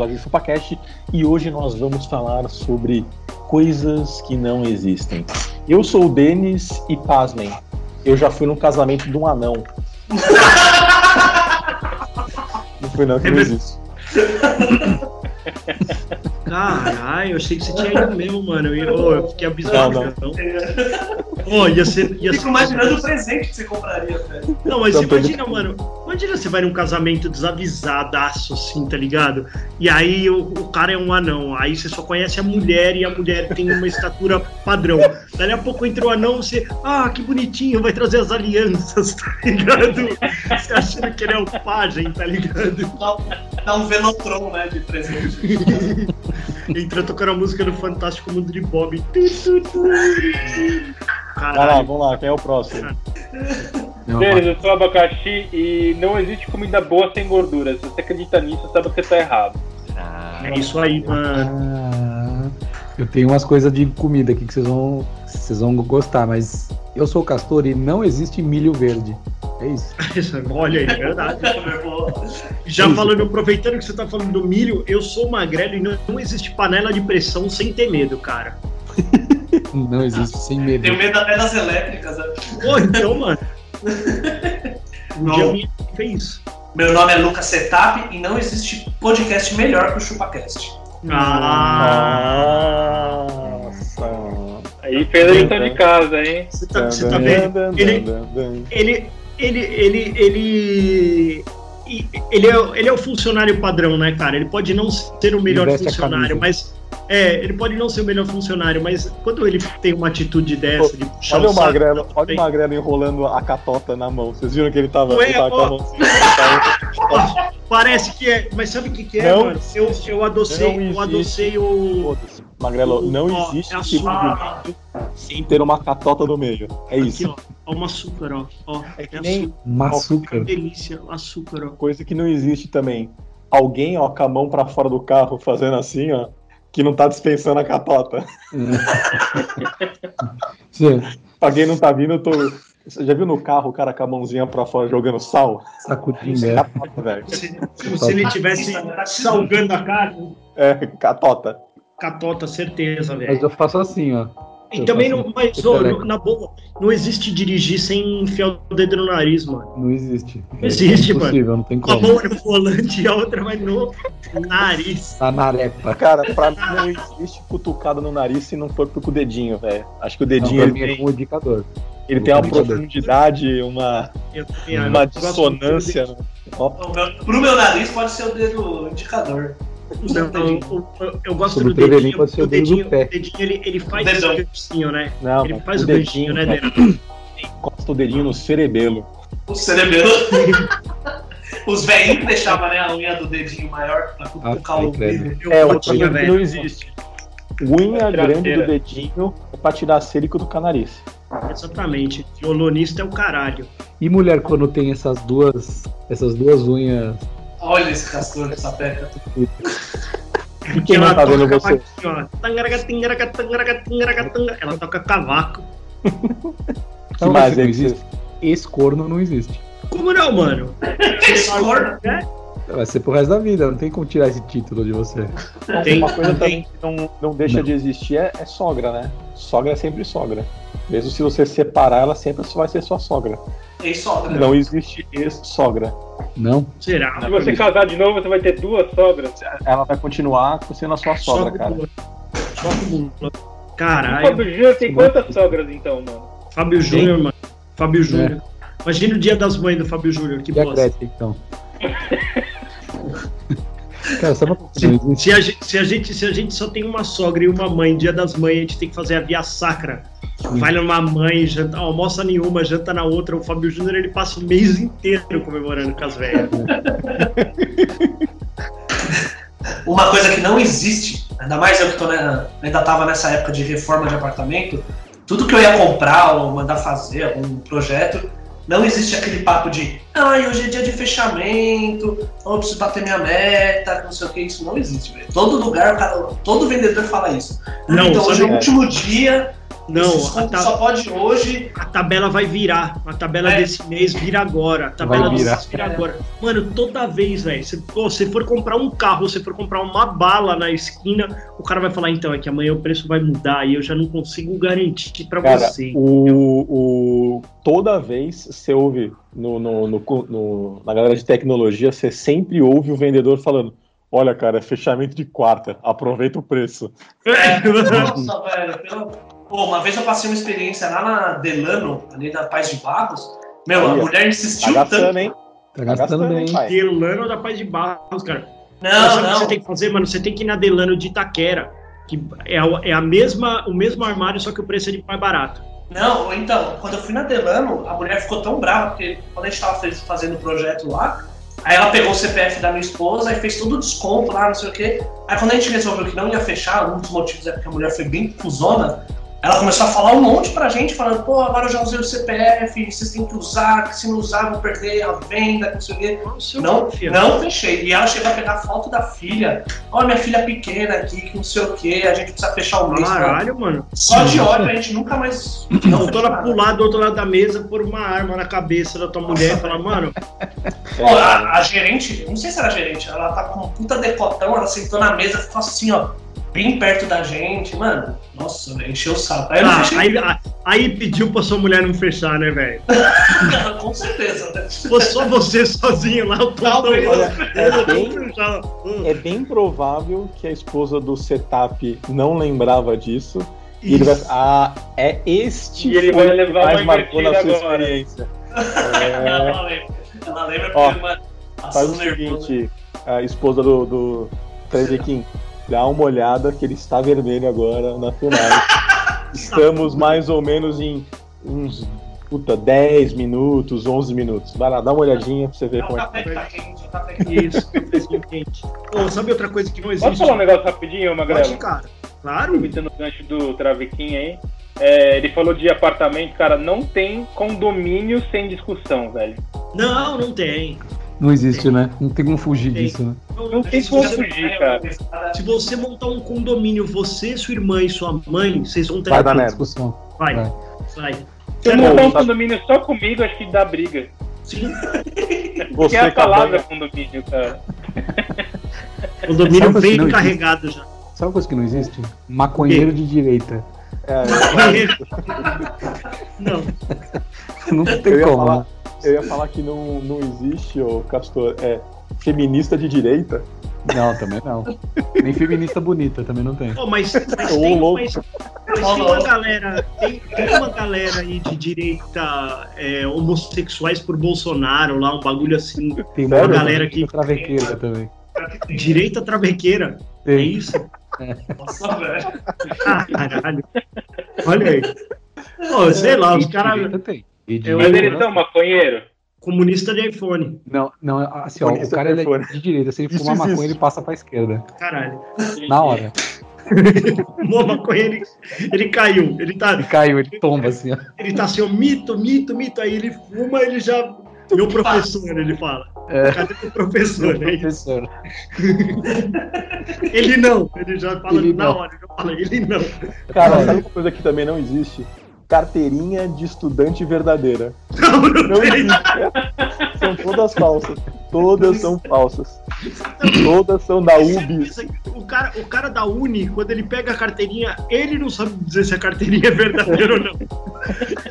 Episódio do ChupaCast e hoje nós vamos falar sobre coisas que não existem. Eu sou o Denis e pasmem, eu já fui num casamento de um anão. não fui não, que não existe. Caralho, eu achei que você tinha ido mesmo, mano. Eu, ô, eu fiquei abismado. Não, não. Então. Ô, ia ser. Ia Fico ser imaginando o presente que você compraria, velho. Não, mas Não, você imagina, mano. Imagina você vai num casamento desavisadaço, assim, tá ligado? E aí o, o cara é um anão. Aí você só conhece a mulher e a mulher tem uma estatura padrão. Dali a pouco entra o anão, você. Ah, que bonitinho, vai trazer as alianças, tá ligado? Você achando que ele é o pajem, tá ligado? Dá, dá um Venotron, né, de presente. Entra tocando a música do Fantástico Mundo de Bob. Vai lá, Caralho. vamos lá, quem é o próximo? Denis, eu sou abacaxi e não existe comida boa sem gordura. Se você acredita nisso, sabe que você tá errado. É isso aí, mano. Ah, eu tenho umas coisas de comida aqui que vocês vão, vocês vão gostar, mas eu sou castor e não existe milho verde. É isso. Isso, Olha aí, é verdade. Já falando, aproveitando que você tá falando do milho, eu sou magrelo e não, não existe panela de pressão sem ter medo, cara. Não existe sem medo. Tenho medo até das elétricas. né? Pô, então, mano. Um Não. dia minha mãe fez isso. Meu nome é Lucas Setap e não existe podcast melhor que o ChupaCast. Ah, Nossa. Aí fez a lição de casa, hein? você tá, você tá vendo? Ele, ele, ele, ele, ele, ele, é, ele é o funcionário padrão, né, cara? Ele pode não ser o melhor funcionário, mas. É, ele pode não ser o melhor funcionário, mas quando ele tem uma atitude dessa de puxar Olha o saco Magrelo, olha o Magrelo enrolando a catota na mão. Vocês viram que ele tava, Ué, ele tava com a mão assim, Parece que é, mas sabe o que, que é, Não mano? Eu, eu adocei, eu adocei o. Magrelo, não existe tipo de vídeo sem ter uma catota no meio. É Aqui, isso. ó. Ó, um açúcar, ó. ó É que é nem- açúcar. Um açúcar. Delícia, açúcar, ó. Coisa que não existe também. Alguém, ó, com a mão pra fora do carro fazendo assim, ó, que não tá dispensando a catota. Sim, Pra quem não tá vindo, eu tô. Você já viu no carro o cara com a mãozinha pra fora jogando sal? sacudindo. É É. catota, velho. Se, se ele tivesse salgando a carne, É, catota. catota, certeza, Mas velho. eu faço assim, ó. E eu também não, mas, teleco. no- na boa, não existe dirigir sem enfiar o dedo no nariz, mano. Não existe. Não existe, é impossível, não tem Uma como. mão no volante e a outra vai no nariz. Tá na arepa. Cara, pra mim não existe cutucada no nariz se não for com o dedinho, velho. Acho que o Não, dedinho pra ele é indicador. ele tem uma profundidade, uma, uma dissonância. né? Pro meu nariz pode ser o dedo indicador. Não, eu, eu- eu gosto Sobre do o dedinho, pode ser porque o o do dedinho, o dedinho ele, ele faz esse ganchinho, né? Não, ele faz o o ganchinho, né, velho, Deno? encosta o dedinho no cerebelo. O cerebelo. Os velhinhos deixavam né, a unha do dedinho maior pra cutucar Ah, o vidro. Eu É, que velho. não existe. Unha grande do dedinho é pra tirar a cera e cutucar o nariz. Exatamente. Violonista é o caralho. E mulher quando tem essas duas, essas duas unhas Olha esse castor dessa peca. E quem não tá vendo você? ó. Ela toca cavaco. Que Não, mais mas que você- existe. Escorno não existe. Como não, mano? Escorno? É? Vai ser pro resto da vida, não tem como tirar esse título de você. Tem, Uma coisa também que não, não deixa Não. de existir é, é sogra, né? Sogra é sempre sogra. Mesmo se você separar, ela sempre vai ser sua sogra. Ex-sogra. Não existe ex-sogra. Não? Será? Se você casar de novo, você vai ter duas sogras. Ela vai continuar sendo a sua sogra, cara. Só com- O Caralho. Fábio Júnior tem quantas sogras então, mano? Fábio Júnior, mano. Fábio Júnior. Imagina o dia das mães do Fábio Júnior, que E bosta. Grécia, então? Cara, sabe Se, se a gente, se, a gente, se a gente só tem uma sogra e uma mãe, dia das mães, a gente tem que fazer a via sacra. Vai numa mãe, janta, almoça nenhuma, janta na outra. O Fábio Júnior ele passa o mês inteiro comemorando com as velhas. Uma coisa que não existe, ainda mais eu que tô né, ainda tava nessa época de reforma de apartamento, tudo que eu ia comprar ou mandar fazer, algum projeto, não existe aquele papo de ai, hoje é dia de fechamento, eu preciso bater minha meta, não sei o que, isso não existe, velho. Todo lugar, cara, todo vendedor fala isso. Não, então hoje é o último dia, Não, a, ta- só pode hoje. a tabela vai virar. A tabela É. desse mês vira agora. A tabela Vai desse virar. mês vira agora. Mano, toda vez, velho. Se você for comprar um carro, você for comprar uma bala na esquina, o cara vai falar, então, é que amanhã o preço vai mudar e eu já não consigo garantir pra Cara, você. o, o, toda vez você ouve no, no, no- no- na galera de tecnologia, você sempre ouve o vendedor falando: Olha, cara, é fechamento de quarta, aproveita o preço. É, nossa, velho. pelo- Pô, uma vez eu passei uma experiência lá na Delano, ali na Paz de Barros. Meu, a mulher Tá insistiu gastando, tanto. hein? Tá gastando bem. hein, pai? Delano da Paz de Barros, cara. Não, Sabe o que não. você tem que fazer, mano? Você tem que ir na Delano de Itaquera. Que é, a- é a mesma, o mesmo armário, só que o preço é de mais barato. Não, então, quando eu fui na Delano, a mulher ficou tão brava, porque quando a gente tava fazendo o projeto lá, aí ela pegou o CPF da minha esposa e fez todo o desconto lá, não sei o quê. Aí quando a gente resolveu que não ia fechar, um dos motivos é porque a mulher foi bem fusona, ela começou a falar um monte pra gente, falando, pô, agora eu já usei o CPF, vocês têm que usar, que se não usar vou perder a venda, que não sei o quê. Não, não fechei. E ela chegou a pegar foto da filha. Olha, minha filha pequena aqui, que não sei o quê, a gente precisa fechar o mês. Caralho, mano. Só de ódio a gente nunca mais. Não, tô ela pular do outro lado da mesa, pôr uma arma na cabeça da tua mulher e falar, mano, Pô, a, a gerente, não sei se era gerente, ela tá com um puta decotão, ela sentou na mesa, ficou assim, ó, bem perto da gente, mano. Nossa, velho, encheu o saco. Aí ah, aí, ah, aí pediu pra sua mulher não fechar, né, velho? com certeza, né? Se fosse só você sozinho lá, o Talvez. Olha, é bem, fechar. é bem provável que a esposa do setup não lembrava disso. E ele vai. Ah, é este E ele foi vai o que levar mais uma marcou na sua agora. experiência. É, Ela lembra. Ela lembra Ó, porque, mano, faz o seguinte, a esposa do, do Trezequim, dá uma olhada que ele está vermelho agora na final. Estamos mais ou menos em uns puta, 10 minutos, 11 minutos. Vai lá, dá uma olhadinha pra você ver É como é que tá quente, o café quente. Isso, quente. Pô, sabe outra coisa que não Posso existe? falar um negócio rapidinho, Magrelo? Pode, cara. Claro. Aproveitando o gancho do Travequim aí. É, ele falou de apartamento, cara, não tem condomínio sem discussão, velho. Não, não tem. Não existe, né? Não tem como fugir Tem. disso, né? Não tem se, como você, fugir, cara. se você montar um condomínio, você, sua irmã e sua mãe, vocês vão ter. Vai dar merda. discussão. Vai, Vai. vai. Se eu Bom, montar um condomínio só comigo, acho que dá briga. Sim. Que Você é a palavra condomínio, cara. Condomínio bem não existe? carregado já. Sabe uma coisa que não existe? Maconheiro de direita. É, Não. Não eu, tem ia como, falar, né? eu ia falar que não, não existe, ô Castor, é feminista de direita. Não, também não. Nem feminista bonita também não tem. Pô, mas, mas, tem, louco. mas, mas tem uma galera, tem, tem uma galera aí de direita é, homossexuais por Bolsonaro lá, um bagulho assim. Tem Sério? uma galera que- travequeira também. Direita travequeira. É Tem. isso? Nossa, velho. Caralho. Olha aí. Pô, sei lá, os caras. Eu- Mas eles são maconheiro? Comunista de iPhone. Não, não, assim, ó, o cara é de direita. Se ele Isso fumar maconha, existe. ele passa pra esquerda. Caralho. Na hora. Fumou maconha, ele, ele caiu. Ele tá, Ele caiu, ele tomba assim, ó. ele tá assim, ó, mito, mito, mito. Aí ele fuma, ele já. Meu professor, ele fala. É. Cadê o professor? Aí, Professor. ele não. Ele já fala Ele na não. hora. Ele já fala, ele não. Cara, sabe uma coisa que também não existe? Carteirinha de estudante verdadeira. Não, não, Não existe. São todas falsas. Todas são falsas. Todas são da UBS. O cara, o cara da Uni, quando ele pega a carteirinha, ele não sabe dizer se a carteirinha é verdadeira ou não.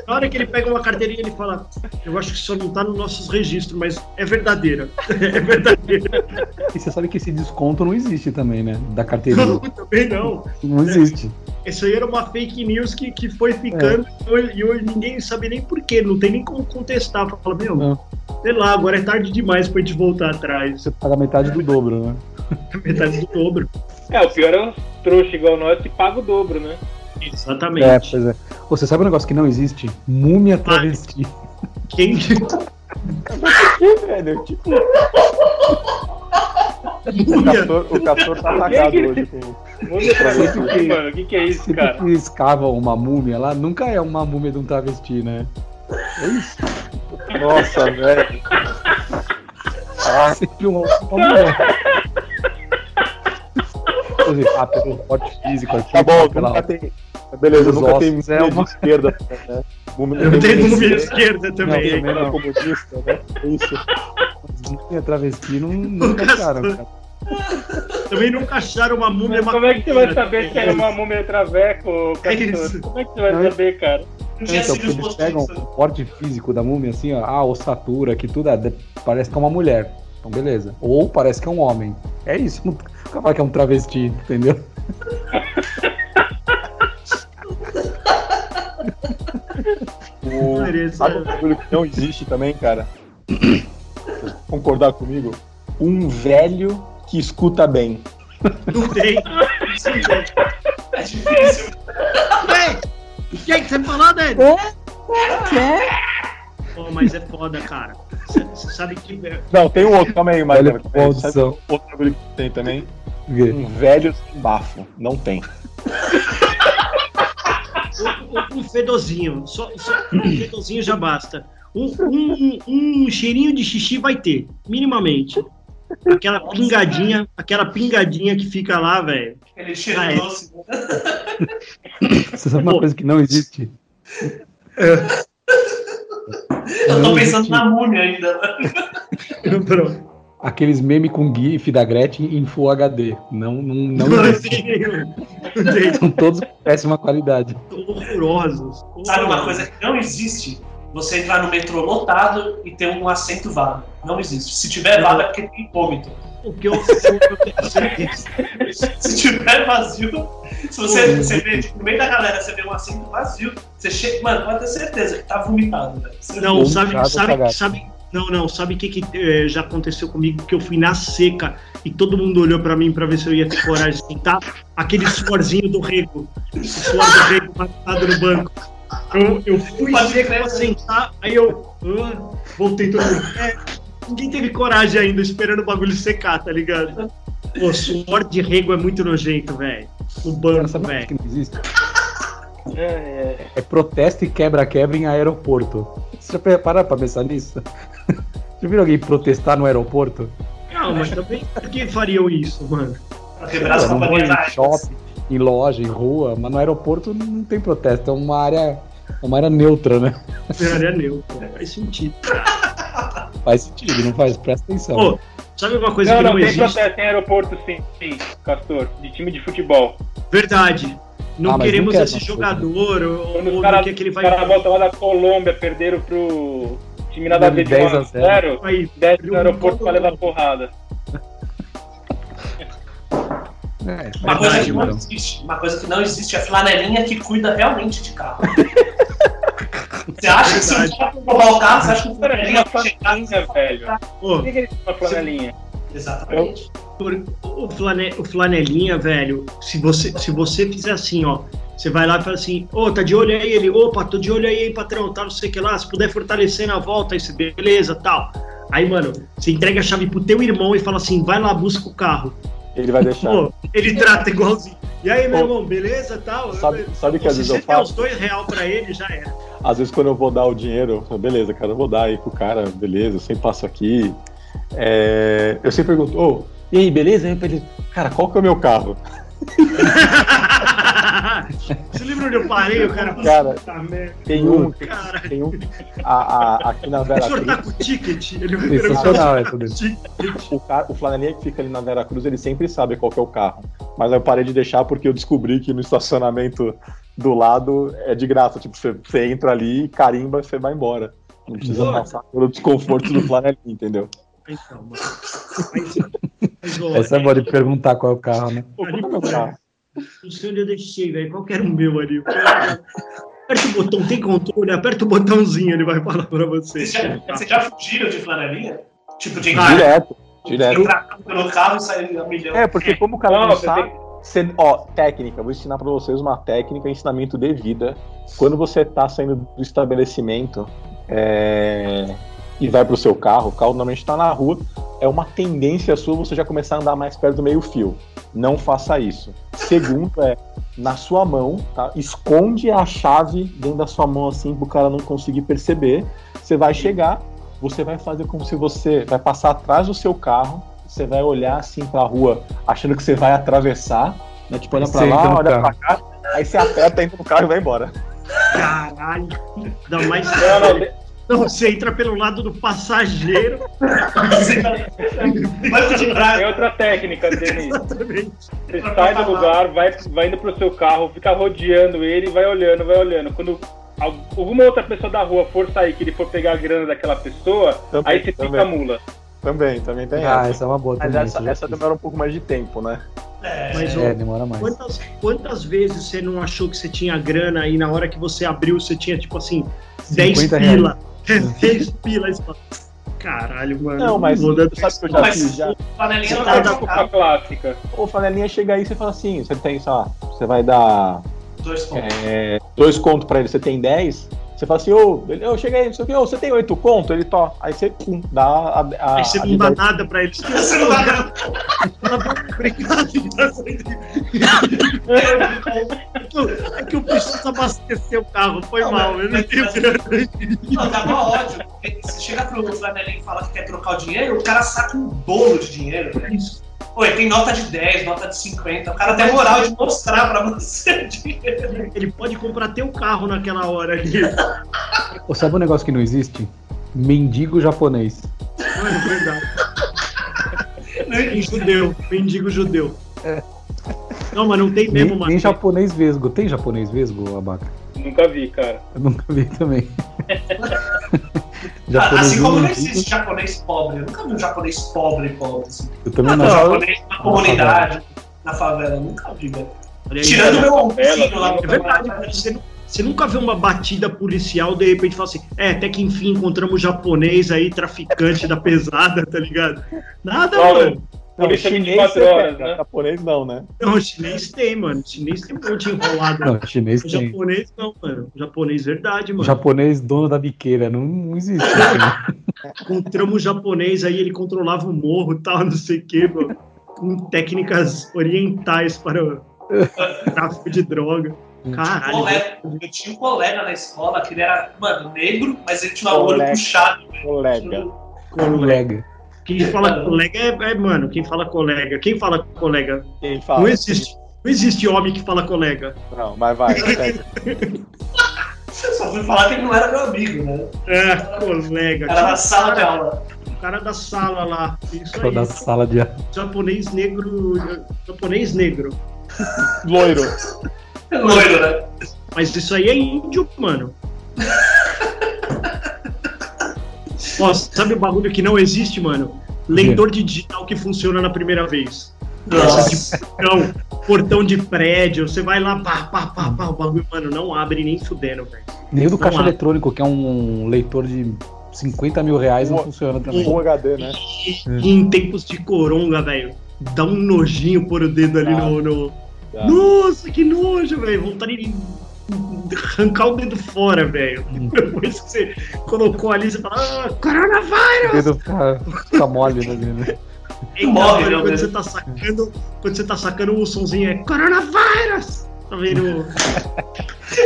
Na hora que ele pega uma carteirinha, ele fala: Eu acho que isso não tá nos nossos registros, mas é verdadeira. É verdadeira. E você sabe que esse desconto não existe também, né? Da carteirinha. Não, também não. Não existe. Isso aí era uma fake news que, que foi ficando e hoje- e hoje ninguém sabe nem porquê, não tem nem como contestar. Fala, meu, Não. sei lá, agora é tarde demais pra gente voltar atrás. Você paga metade do dobro, né? Metade do dobro. É, o pior é os trouxa igual nós que paga o dobro, né? Exatamente. É, pois é. Você sabe um negócio que não existe? Múmia travesti. Quem velho, tipo, o castor, o castor tá atacado hoje com. Múmia travesti, mano. O que, que é isso, cara? que escavam uma múmia lá, nunca é uma múmia de um travesti, né? É isso. Nossa, velho. É sempre uma, uma mulher. Ah, pelo porte físico aqui. Tá bom, pela... nunca tem. Beleza, nunca tem ossos, é múmia uma- de esquerda. Né? Múmia- Eu tem tenho múmia de esquerda também. também não. comunista, né? É Isso. Múmia travesti não, nunca acharam, cara. Também nunca acharam uma múmia Mas como é que você vai saber se era uma múmia traveco, É Castor? isso. Como é que você vai Não, saber, cara? Então, porque eles pegam o porte físico da múmia, assim, ó, a ossatura, que tudo é, parece que é uma mulher. Então, beleza. Ou parece que é um homem. É isso. Não nunca fala que é um travesti, entendeu? O... Sabe um bagulho que não existe também, cara? Concordar comigo? Um velho que escuta bem. Não tem. É difícil. Ei! O que é que você falou, Dani? Pô, mas é foda, cara. Você sabe que. é, Não, tem um outro, calma aí, mas com audição. outro bagulho que tem também? Um velho sem bafo. Não tem. Um, um fedozinho. Só, só um fedozinho já basta. Um, um, um cheirinho de xixi vai ter, minimamente. Aquela pingadinha, aquela pingadinha que fica lá, velho. Aquele cheiro Ah, é. doce. Você sabe uma Pô. coisa que não existe? Eu tô pensando existe na múmia ainda. né? Pronto. Aqueles memes com GIF da Gretchen em Full HD. Não, não, não, Não tem. São todos péssima qualidade. Horrorosos. Sabe uma coisa que não existe? Você entrar no metrô lotado e ter um assento vago. Não existe. Se tiver vaga é porque tem vômito. O que eu, o que eu tenho certeza. Se tiver vazio, se você, você vê, tipo, no meio da galera, você vê um assento vazio, você chega. Mano, pode ter certeza que tá vomitado, velho. Não, sabe, sabe, cagado. sabe, não, não, sabe o que, que eh, já aconteceu comigo? Que eu fui na seca e todo mundo olhou pra mim pra ver se eu ia ter coragem de sentar. Aquele suorzinho do rego, o suor do rego marcado no banco. Eu, eu fui crer. pra sentar, aí eu ah, voltei todo mundo. É, ninguém teve coragem ainda, esperando o bagulho secar, tá ligado? Pô, suor de rego é muito nojento, velho. O banco, velho. que não existe? É, é. É protesto e quebra-quebra em aeroporto. Você já pararam pra pensar nisso? Já viram alguém protestar no aeroporto? Não, mas também, por que fariam isso, mano? Pra quebrar as companhias aéreas. shopping, em loja, em rua, mas no aeroporto não tem protesto, é uma área, é uma área neutra, né? área neutra, faz sentido. Faz sentido, não faz? Presta atenção. Sabe uma coisa Não, que não, não, tem existe? protesto em aeroporto sim, sim, Castor, de time de futebol. Verdade. Não Ah, queremos não quer esse nossa jogador ou, Quando ou os caras do que, que ele vai cara voltam lá da Colômbia, perderam pro time nada a ver de 10 1 a a 0, vai- desce no aeroporto pra levar porrada. É, Uma coisa que não então. existe. Uma coisa que não existe é a flanelinha que cuida realmente de carro. Você acha que se o cara for roubar o carro, você acha que o flanelinha vai chegar? flanelinha, Por que, que ele tem uma flanelinha? Exatamente. o, flane, o flanelinha, velho, se você, se você fizer assim, ó, você vai lá e fala assim, ô, tá de olho aí? Ele, opa, tô de olho aí, hein, patrão, tá, não sei o que lá, se puder fortalecer na volta, aí você, beleza, tal. Aí, mano, você entrega a chave pro teu irmão e fala assim, vai lá, busca o carro. Ele vai deixar. Pô, ele trata igualzinho. E aí, meu Pô, irmão, beleza, tal? sabe- sabe que às se vezes eu você der faço? os dois real pra ele, já era. Às vezes quando eu vou dar o dinheiro, eu falo, beleza, cara, eu vou dar aí pro cara, beleza, eu sempre passo aqui. É, eu sempre pergunto, ô, e aí, beleza? Aí ele, cara, qual que é o meu carro? Você lembra onde eu parei? O cara Cara. Tem um, tem, Cara, tem um a, a- aqui na o Vera senhor tá Cruz, com o ticket? Ele vai Sensacional se tá com o ticket. o, cara, o flanelinha que fica ali na Vera Cruz, ele sempre sabe qual que é o carro. Mas eu parei de deixar porque eu descobri que no estacionamento do lado é de graça. Tipo, você, você entra ali, carimba, você vai embora. Não precisa Boa. passar pelo desconforto do flanelinha, entendeu? Então, mano. Mas, mas, ó, Essa é boa de perguntar qual é o carro, né? Pô, qual é o carro? Não sei onde eu deixei, velho. Qual que era o meu ali? Aperta o botão, tem controle, aperta o botãozinho, ele vai falar pra você. Vocês já, vocês já fugiram de flanelinha? Tipo, de Ah, Direto. Direto. Entrar pelo carro e sair a milhão. É, porque como o cara Não, não, você sabe. tem- Você, ó, técnica, vou ensinar pra vocês uma técnica, ensinamento de vida. Quando você tá saindo do estabelecimento é, e vai pro seu carro, o carro normalmente tá na rua, é uma tendência sua você já começar a andar mais perto do meio-fio. Não faça isso. Segundo é, na sua mão, tá? Esconde a chave dentro da sua mão assim pro cara não conseguir perceber. Você vai chegar, você vai fazer como se você vai passar atrás do seu carro, você vai olhar assim pra rua, achando que você vai atravessar, né? Tipo, olha entra lá, olha pra cá, aí você aperta, entra no carro e vai embora. Caralho. Ainda mais. Não, não, Não, você entra pelo lado do passageiro. Banco de trás. outra técnica, Denis. Exatamente. Você sai do lugar, vai, vai indo pro seu carro, fica rodeando ele e vai olhando, vai olhando. Quando alguma outra pessoa da rua for sair, que ele for pegar a grana daquela pessoa, Também, aí você também. mula. Também, também tem Ah, essa. essa é uma boa Mas essa, essa demora um pouco mais de tempo, né? É, Mas, É, ó, demora mais. Quantas, quantas vezes você não achou que você tinha grana e na hora que você abriu você tinha tipo assim 10 50 pila? 10 você fala, Caralho, mano. Não, mas vou dar sabe que eu já mas fiz? Já, o panelinha não Tá, Desculpa trocar clássica. Ô, Fanelinha chega aí e você fala assim: você tem, sei lá, você vai dar dois pontos. é, dois contos pra ele, você tem 10. Você fala assim, ô, ô, chega aí, não sei o que, ô, você tem oito contos? Ele to. Aí você pum, dá a. a, Aí você a não dá nada pra ele. Você não dá nada. Obrigado. É que eu preciso abastecer o carro, foi Não, mal. mas- Eu não tenho grana. Não, ódio. porque Você chega pro flanelinho e fala que quer trocar o dinheiro, o cara saca um bolo de dinheiro, velho. Pô, ele tem nota de 10, nota de 50. O cara tem moral de mostrar pra você o dinheiro. Ele pode comprar teu carro naquela hora ali. Ô, sabe um negócio que não existe? Mendigo japonês. Mano, é verdade. Judeu, mendigo judeu. Não, mas não tem mesmo, Nem, mano. nem japonês vesgo. Tem japonês vesgo, Abaca? Nunca vi, cara. Eu nunca vi também. assim como não existe japonês pobre. Eu nunca vi um japonês pobre pobre. Assim. Eu também Não, não. japonês na comunidade, na favela. eu Nunca vi, velho. Tirando meu vizinho lá no É verdade. Você, não- você nunca vê uma batida policial, de repente fala assim, é, até que enfim encontramos japonês aí, traficante da pesada, tá ligado? Nada, Olha, mano. Não, Polícia chinês 24 você horas, pega, né? Japonês não, né? Não, chinês tem, mano. Chinês tem um monte enrolado. Não, chinês O tem. japonês não, mano. O japonês, verdade, mano. Japonês dono da biqueira. Não, não existe. isso, né? Encontramos um japonês aí, ele controlava o morro e tal, não sei o quê, mano. Com técnicas orientais para o tráfico de droga. Caralho. Colega- Eu tinha um colega na escola que ele era, mano, negro, mas ele tinha o olho Colega. puxado. Colega. Colega. Quem fala colega é, é, mano, quem fala colega. Quem fala colega? Quem fala? Não existe. Não existe homem que fala colega. Não, mas vai. segue. Só fui falar que ele não era meu amigo, né? É, colega. Era na sala de aula. O cara da sala lá. Isso Cara aí. da sala de aula. Japonês negro. Japonês negro. Loiro. Loiro, né? Mas isso aí é índio, mano. Ó, sabe o bagulho que não existe, mano? Leitor de digital que funciona na primeira vez. Nossa. Portão, portão de prédio, você vai lá, pá, pá, pá, pá, o bagulho, mano, não abre nem fudendo, velho. Nem o do Não caixa há. eletrônico, que é um leitor de 50 mil reais, não Boa. funciona também. Full HD, né? E, em tempos de coronga, velho, dá um nojinho pôr o dedo ali Dá. no, no-. Nossa, que nojo, velho. Vontade de arrancar o dedo fora, velho. Hum. Depois que você colocou ali, você fala, ah, O coronavírus! dedo fica, fica mole né, né? Morre, mano, meu quando você tá sacando, quando você tá sacando o somzinho é coronavírus! Tá vendo?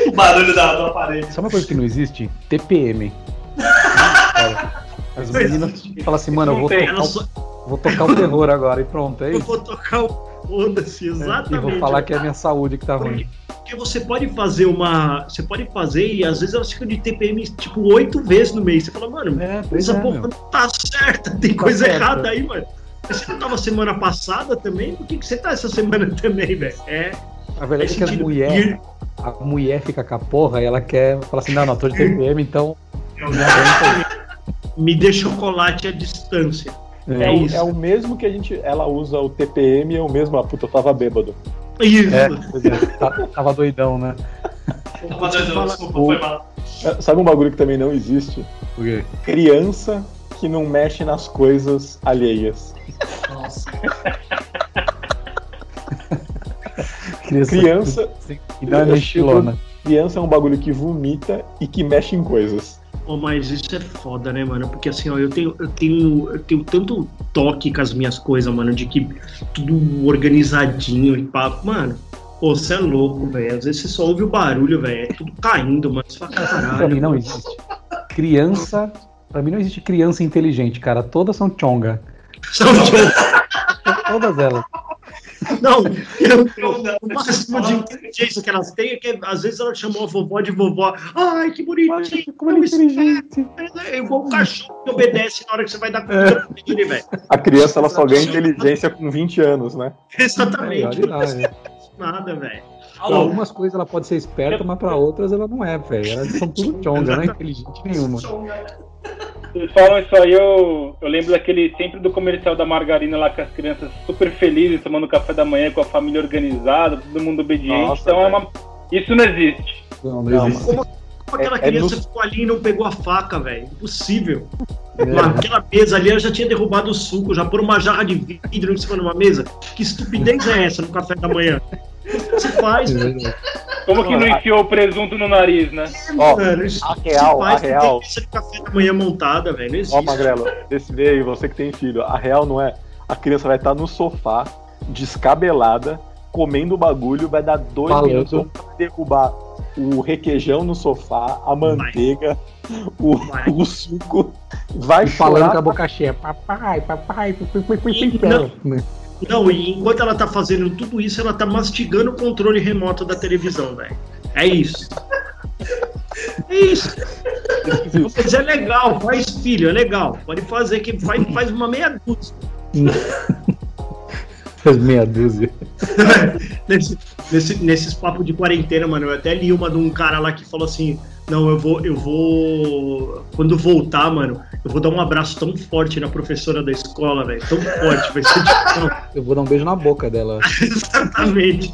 O barulho da, do aparelho. Sabe uma coisa que não existe? TPM. Cara, As Não meninas falam assim, mano, eu vou tocar, o- vou tocar o terror agora e pronto, é eu isso. vou tocar o foda-se, E exatamente. vou falar que é a minha saúde que tá ruim. Porque você pode fazer uma. Você pode fazer e às vezes elas ficam de TPM tipo oito vezes no mês. Você fala, mano, É, essa é, porra meu. não tá certa, tem Tá coisa errada aí, mano. Você não tava semana passada também? Por que, que você tá essa semana também, velho? É. A verdade é que as sentido. mulheres, a mulher fica com a porra e ela quer falar assim, não, não, tô de TPM, então. Me dê chocolate à distância. É, É o, é o mesmo que a gente. Ela usa o TPM, é o mesmo. Ah, puta, eu tava bêbado. Isso. É, é, tá- tava doidão, né? Tava doidão, desculpa, foi mal. É, Sabe um bagulho que também não existe? Por quê? Criança que não mexe nas coisas alheias. Nossa. Criança, E não é mexilona. Criança é um bagulho que vomita e que mexe em coisas. Ô, mas isso é foda, né, mano? Porque assim, ó, eu tenho, eu tenho, eu tenho tanto toque com as minhas coisas, mano, de que tudo organizadinho e pá. Mano, pô, você é louco, velho. Às vezes você só ouve o barulho, velho. É tudo caindo, mano. Você fala, Pra caralho. mim não existe. Criança. Pra mim não existe criança inteligente, cara. Todas são chonga. São tipo, Todas elas. Não, eu, eu- o máximo de inteligência que elas têm é que às vezes elas chamam a vovó de vovó. Ai, que bonitinho. Como ele é inteligente. É igual um cachorro que obedece na hora que você vai dar comida pra ele, velho. A criança ela só ganha inteligência com 20 anos, né? É, Exatamente. lá, né? Nada, velho. Pra Alô, algumas coisas ela pode ser esperta, mas pra outras ela não é, velho. Elas são tudo chonga, não é inteligente nenhuma. Vocês falam isso aí, eu, eu lembro daquele sempre do comercial da margarina lá com as crianças super felizes, tomando café da manhã com a família organizada, todo mundo obediente. Nossa, então é uma. Isso não existe. Não, Não, não existe. Como aquela É- é criança no- ficou ali e não pegou a faca, velho? Impossível. É. Naquela mesa ali, ela já tinha derrubado o suco, já pôr uma jarra de vidro em cima de uma mesa. Que estupidez é essa no café da manhã? O que se faz, né? Como que não enfiou o presunto no nariz, né? Ó, mano? Isso a se real, faz a real. de café da manhã montada, velho. Não existe. Ó, Magrelo, desse vê aí, você que tem filho, a real não é. A criança vai estar no sofá, descabelada, comendo o bagulho, vai dar dois Falando. minutos pra derrubar o requeijão no sofá, a manteiga, o, o suco, vai E falando chorar. com a boca cheia. Papai, papai, papai, papai, papai. Né? Não, e enquanto ela tá fazendo tudo isso, ela tá mastigando o controle remoto da televisão, velho. É isso. É isso. Mas é legal, faz filho, é legal. Pode fazer, que faz, faz uma meia dúzia. As meia dúzia. Nesse, nesse- nesses papos de quarentena, mano, eu até li uma de um cara lá que falou assim: Não, eu vou, eu vou. Quando voltar, mano, eu vou dar um abraço tão forte na professora da escola, velho. Tão forte, vai ser tipo. Não, Eu vou dar um beijo na boca dela. exatamente.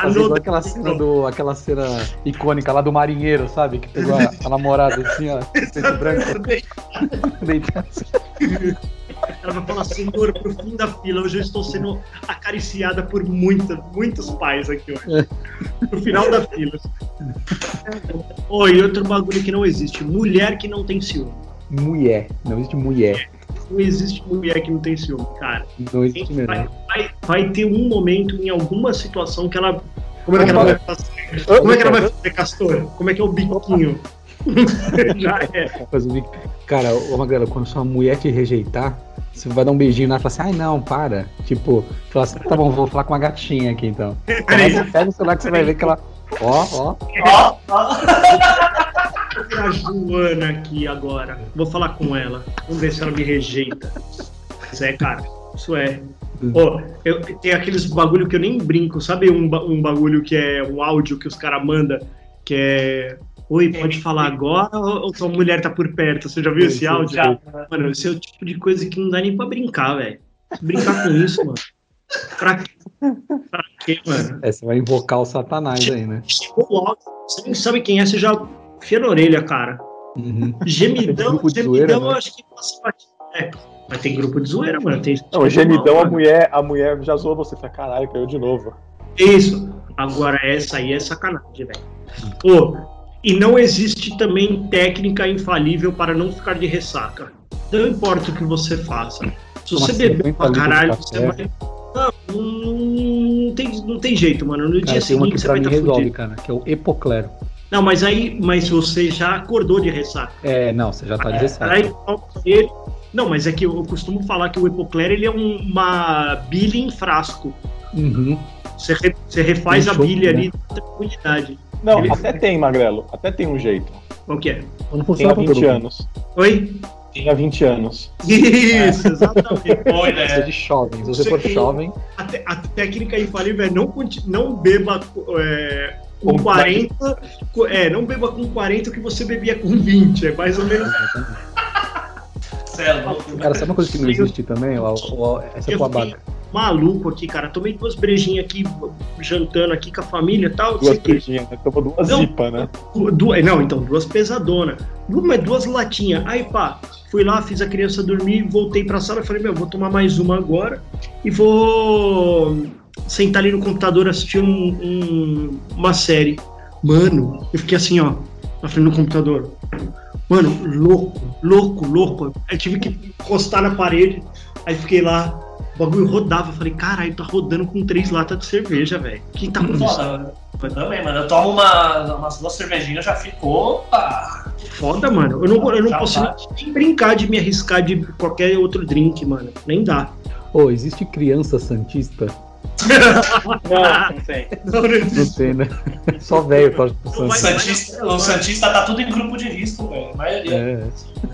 Fazer igual aquela cena, do, aquela cena icônica lá do marinheiro, sabe? Que pegou a, a namorada assim, ó, preto branco, deitado. Ela vai falar, senhor, pro fim da fila, hoje eu estou sendo acariciada por muita, muitos pais aqui hoje. No final da fila. Oi, outro bagulho que não existe. Mulher que não tem ciúme. Mulher. Não existe mulher. Não existe mulher que não tem ciúme, cara. Não existe Vai, mesmo. vai, vai ter um momento em alguma situação que ela. Como é que ela vai fazer? Como é que ela vai fazer, Castor? Como é que é o biquinho? Já é. Cara, ô Magrela, quando sua mulher te rejeitar, você vai dar um beijinho nela e fala assim, ai não, para. Tipo, fala assim, tá bom, vou falar com uma gatinha aqui então. Começa, pega o celular que você vai ver que ela. Ó, ó. Ó, ó. A Joana aqui agora. Vou falar com ela. Vamos ver se ela me rejeita. Mas é, cara. Isso é. Ó, eu, tem aqueles bagulho que eu nem brinco. Sabe um, um bagulho que é um áudio que os caras mandam? Que é. Oi, pode falar agora ou tua mulher tá por perto? Você já viu esse áudio? Já. Mano, esse é o tipo de coisa que não dá nem pra brincar, velho. Brincar com isso, mano. Pra quê? Pra quê, mano? É, você vai invocar o satanás aí, né? Chegou você nem sabe quem é, você já enfia na orelha, cara. Uhum. Gemidão, gemidão, zoeira, eu né? acho que passa batido. É, mas tem grupo de zoeira, mano. Tem, Não, gemidão, a mano. mulher, a mulher já zoou você. Fala, caralho, caiu de novo. Isso. Agora, essa aí é sacanagem, velho. Pô, e não existe também técnica infalível para não ficar de ressaca. Não importa o que você faça. Se Como você assim? beber 50 pra caralho, você vai. Não, não, não tem, não tem jeito, mano. No Cara, dia seguinte que você vai estar resolve, fudido. cara, que é o epoclero. Não, mas aí, mas você já acordou de ressaca. É, não, você já tá de ressaca. Aí, ele... Não, mas é que eu costumo falar que o Epocler ele é um- uma bile em frasco. Uhum. Você, re- você refaz a bile né? ali com tranquilidade. Não, Ele- até tem, Magrelo. Até tem um jeito. Qual que é? Não Tem funciona com 20 todo mundo. anos. Oi? Tem há 20 anos. Isso, exatamente. Boa Você é de jovem. Se você Você for jovem, A, te- a técnica infalível é não, não beba é, com Com 40. co- É, não beba com 40 o que você bebia com 20. É mais ou menos. É louco. Cara, sabe uma coisa que não existe também? Ó, ó, essa é a baga. Maluco aqui, cara. Tomei duas brejinhas aqui, jantando aqui com a família e tal. Duas pertinhas, né? Tomou duas Não. zipas, né? Du- du- não, então, duas pesadonas. Uma duas latinhas. Aí, pá, Fui lá, fiz a criança dormir, voltei pra sala e falei, meu, vou tomar mais uma agora e vou sentar ali no computador assistir um- um- uma série. Mano, eu fiquei assim, ó, na frente do computador. Mano, louco, louco, louco. Aí tive que encostar na parede, aí fiquei lá, o bagulho rodava. Eu falei, caralho, tá rodando com três latas de cerveja, velho. O que tá acontecendo? Foda, eu também, mano. Eu tomo uma, umas duas cervejinhas, já ficou. Opa! Foda, mano. Eu não, eu não Já posso bate. nem brincar de me arriscar de qualquer outro drink, mano. Nem dá. Ô, existe criança santista? Não, não tem. Não, não tem, né? Só velho pro Não O. Santista, o Santista tá tudo em grupo de risco, velho. A maioria. É,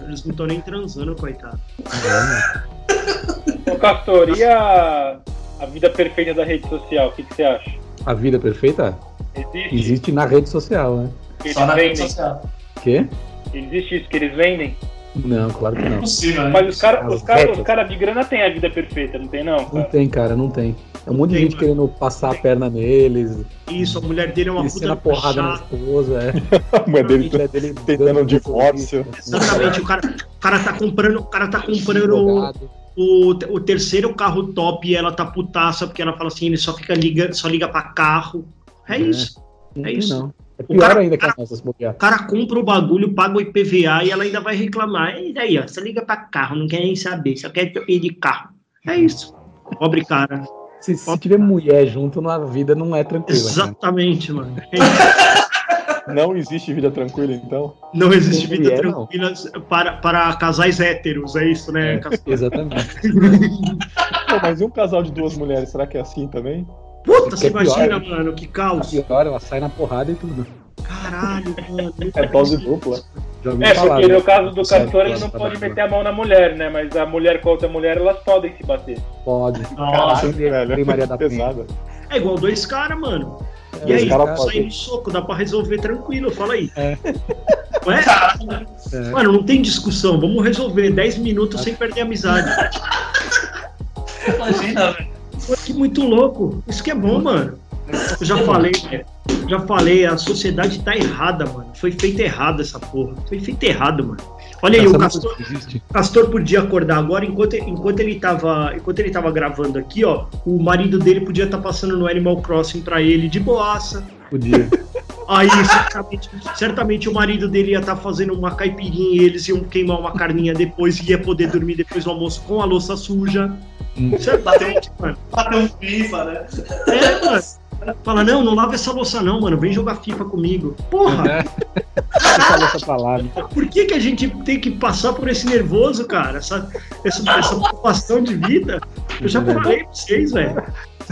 Eles não estão nem transando, coitado. Ô, Castor, e a, a vida perfeita da rede social? O que, que você acha? a vida perfeita Existe? existe na rede social, né? Que Só eles na rede vendem? social. Quê? Existe isso que eles vendem? Não, claro que não. Impossível, né? Mas os caras As os cara, os cara de grana têm a vida perfeita, não tem não? Não cara? tem, cara, não tem. É um monte de gente mano. querendo passar a perna neles, Isso, a mulher dele é uma a puta porrada na esposa, é. A mulher A dele mulher dele tentando um divórcio. Exatamente, o cara, o cara tá comprando, o cara tá comprando advogado. O, o terceiro carro top e ela tá putaça porque ela fala assim, ele só fica liga, só liga pra carro. É, É. isso. Não É isso. não. É O pior cara- ainda que a nossa se bobear. O cara compra o bagulho, paga o IPVA e ela ainda vai reclamar. E daí, ó, você liga pra carro, não quer nem saber, só quer ir de carro. É isso. Pobre cara. Se, se tiver mulher junto, na vida não é tranquila. cara. Exatamente, mano. Não existe vida tranquila, então? Não existe vida não. tranquila para, para casais héteros, é isso, né? É. Castor? Exatamente. Pô, mas e um casal de duas mulheres, será que é assim também? Puta, você É pior, imagina, mano, que caos. pior, ela sai na porrada e tudo. Caralho, mano. É dose dupla. É, falar, porque né? no caso do Castor, ele não pode meter a mão na mulher, né? Mas a mulher com a outra mulher, elas podem se bater. Pode. Nossa, Tem- tem Maria da. Pesada. É igual dois caras, mano. E aí, cara podem. sair no soco, dá pra resolver tranquilo, fala aí. É. Não é? É. Mano, não tem discussão, vamos resolver 10 minutos sem perder a amizade. Imagina, velho. Pô, que muito louco. Isso que é bom, mano. Eu já falei, né? já falei, a sociedade tá errada, mano. Foi feita errada essa porra. Foi feita errado, mano. Olha aí, o Castor. Castor podia acordar agora enquanto, enquanto ele tava enquanto ele tava gravando aqui, ó. O marido dele podia estar passando no Animal Crossing pra ele de boaça. Podia. Aí certamente, certamente o marido dele ia estar fazendo uma caipirinha e eles iam queimar uma carninha depois e ia poder dormir depois do almoço com a louça suja. Hum. Certamente, mano. Bateu um FIFA, né? É, mano. Fala, não, não lava essa louça não, mano. Vem jogar FIFA comigo. Porra, Deixa a louça pra lá. né? por que, que a gente tem que passar por esse nervoso, cara? Essa, essa, essa preocupação de vida? Eu já falei pra vocês, velho.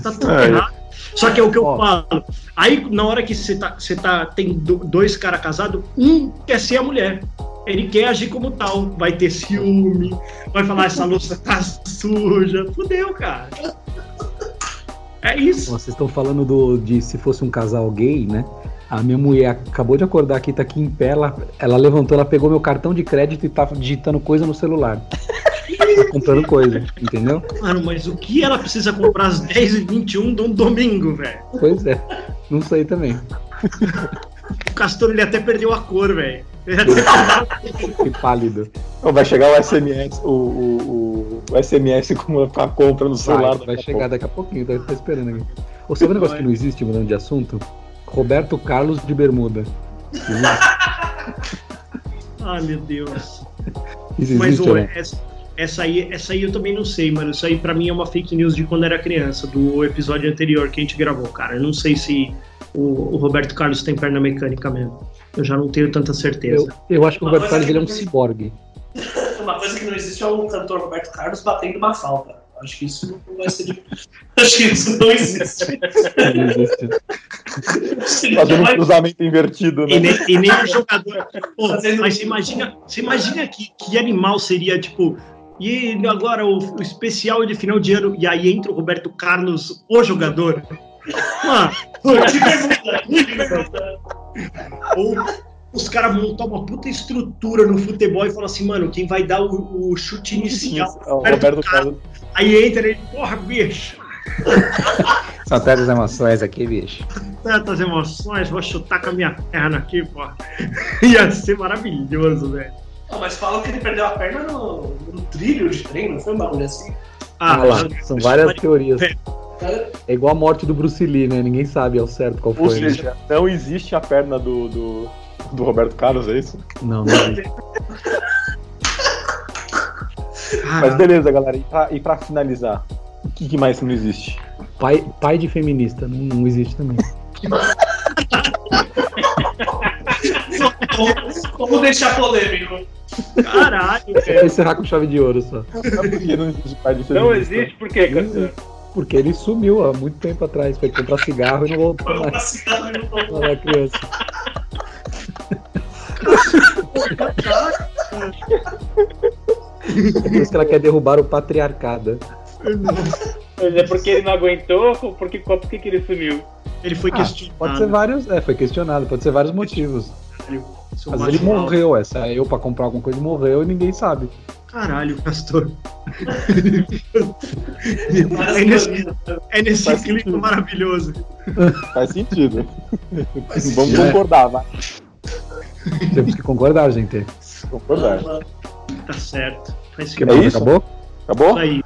Tá tudo É. errado. Só que é o que eu Ó. falo. Aí, na hora que você tá, você tá, tem do- dois caras casados, um quer ser a mulher. Ele quer agir como tal. Vai ter ciúme, vai falar essa louça tá suja. Fudeu, cara. É isso. Vocês estão falando do, de se fosse um casal gay, né? A minha mulher acabou de acordar aqui, tá aqui em pé, ela, ela levantou, ela pegou meu cartão de crédito e tá digitando coisa no celular. Tá comprando coisa, entendeu? Mano, mas o que ela precisa comprar às 10h21 de um domingo, velho? Pois é. Não sei também. O Castor ele até perdeu a cor, velho. Ele até perdeu Que pálido. Vai chegar o SMS, o, o, o, o SMS com a, com a compra no celular. Vai, vai chegar daqui a pouquinho, tá, tá esperando aqui. Ou sabe um negócio que não existe, mudando de assunto? Roberto Carlos de Bermuda. Ah, meu Deus. Isso Mas né? essa, essa, aí, essa aí eu também não sei, mano. Isso aí pra mim é uma fake news de quando era criança, do episódio anterior que a gente gravou, cara. Eu não sei se o, o Roberto Carlos tem perna mecânica mesmo. Eu já não tenho tanta certeza. Eu, eu acho que o Roberto Carlos ele é um ciborgue. Uma coisa que não existe é o cantor Roberto Carlos batendo uma falta. Acho que isso não vai ser de... Acho que isso não existe. Não existe. Fazendo um vai- cruzamento invertido, E né? nem, e nem o jogador. Pô, Fazendo- mas você imagina, você imagina que, que animal seria, tipo. E agora o, o especial de final de ano, e aí entra o Roberto Carlos, o jogador. Mano, Que pergunta, que pergunta. ou os caras montam uma puta estrutura no futebol e falam assim, mano, quem vai dar o, o chute inicial? É o Roberto Carlos. Aí entra ele, porra, bicho, São tantas emoções aqui, bicho. tantas emoções, vou chutar com a minha perna aqui, porra. Ia ser maravilhoso, velho. Mas falam que ele perdeu a perna no, no trilho de trem, não foi um bagulho assim? Ah, lá, são várias teorias. É. É igual a morte do Bruce Lee, né? Ninguém sabe ao certo qual Ou foi. né? seja, não existe a perna do, do, do Roberto Carlos, é isso? Não, não existe. Mas Cara, beleza, galera. E pra, e pra finalizar, o que, que mais não existe? Pai, pai de feminista, não, não existe também. Vamos deixar polêmico. caralho, velho. encerrar com chave de ouro só. Não existe pai de Não existe, por quê? Porque ele sumiu há muito tempo atrás. Foi comprar cigarro e não voltou Vamos pra mais. cidade do Quando era criança. Por isso que ela quer derrubar o patriarcado. Mas é porque ele não aguentou ou porque, por que, que ele sumiu? Ele foi Ah, questionado. pode ser vários. É, foi questionado, pode ser vários motivos. Às vezes ele morreu, essa eu pra comprar alguma coisa morreu e ninguém sabe. Caralho, Castor. Várias É nesse, é nesse clima maravilhoso. Faz sentido. Faz Vamos sentido. concordar, vai. Temos que concordar, gente. Concordar. Tá certo. Faz Que mais? isso? Acabou? Acabou? Isso aí.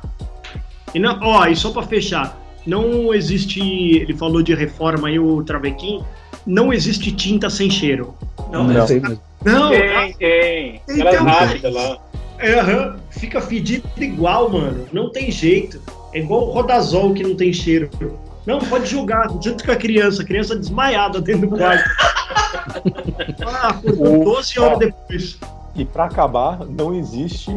E, não, ó, e só pra fechar, não existe. Ele falou de reforma aí, o Travequim. Não existe tinta sem cheiro. Não, Não. sei mesmo. Não, Tem, tem. Então, Aquelas mas- rápidas lá. é, aham, fica fedido igual, mano. Não tem jeito. É igual o Rodazol que não tem cheiro. Não, pode jogar junto com a criança. A criança desmaiada dentro do quarto. ah, acordou O- 12 horas depois. E pra acabar, não existe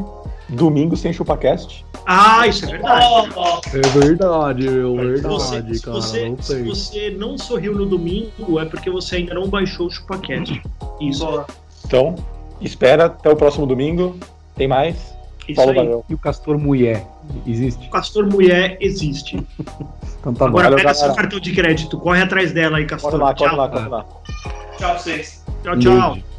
domingo sem ChupaCast. Ah, isso é verdade. Ó. É verdade, é Se você, verdade, se, cara. você, não se você não sorriu no domingo, é porque você ainda não baixou o ChupaCast. Isso. Então, espera até o próximo domingo. Tem mais. isso Paulo aí. valeu. E o castor mulher? Existe? O Castor Mulher existe. Então tá Agora Valeu, pega galera. seu cartão de crédito, corre atrás dela aí, Castor. Corre lá, corre lá, corre lá. Tchau pra vocês. Tchau, tchau. Nude.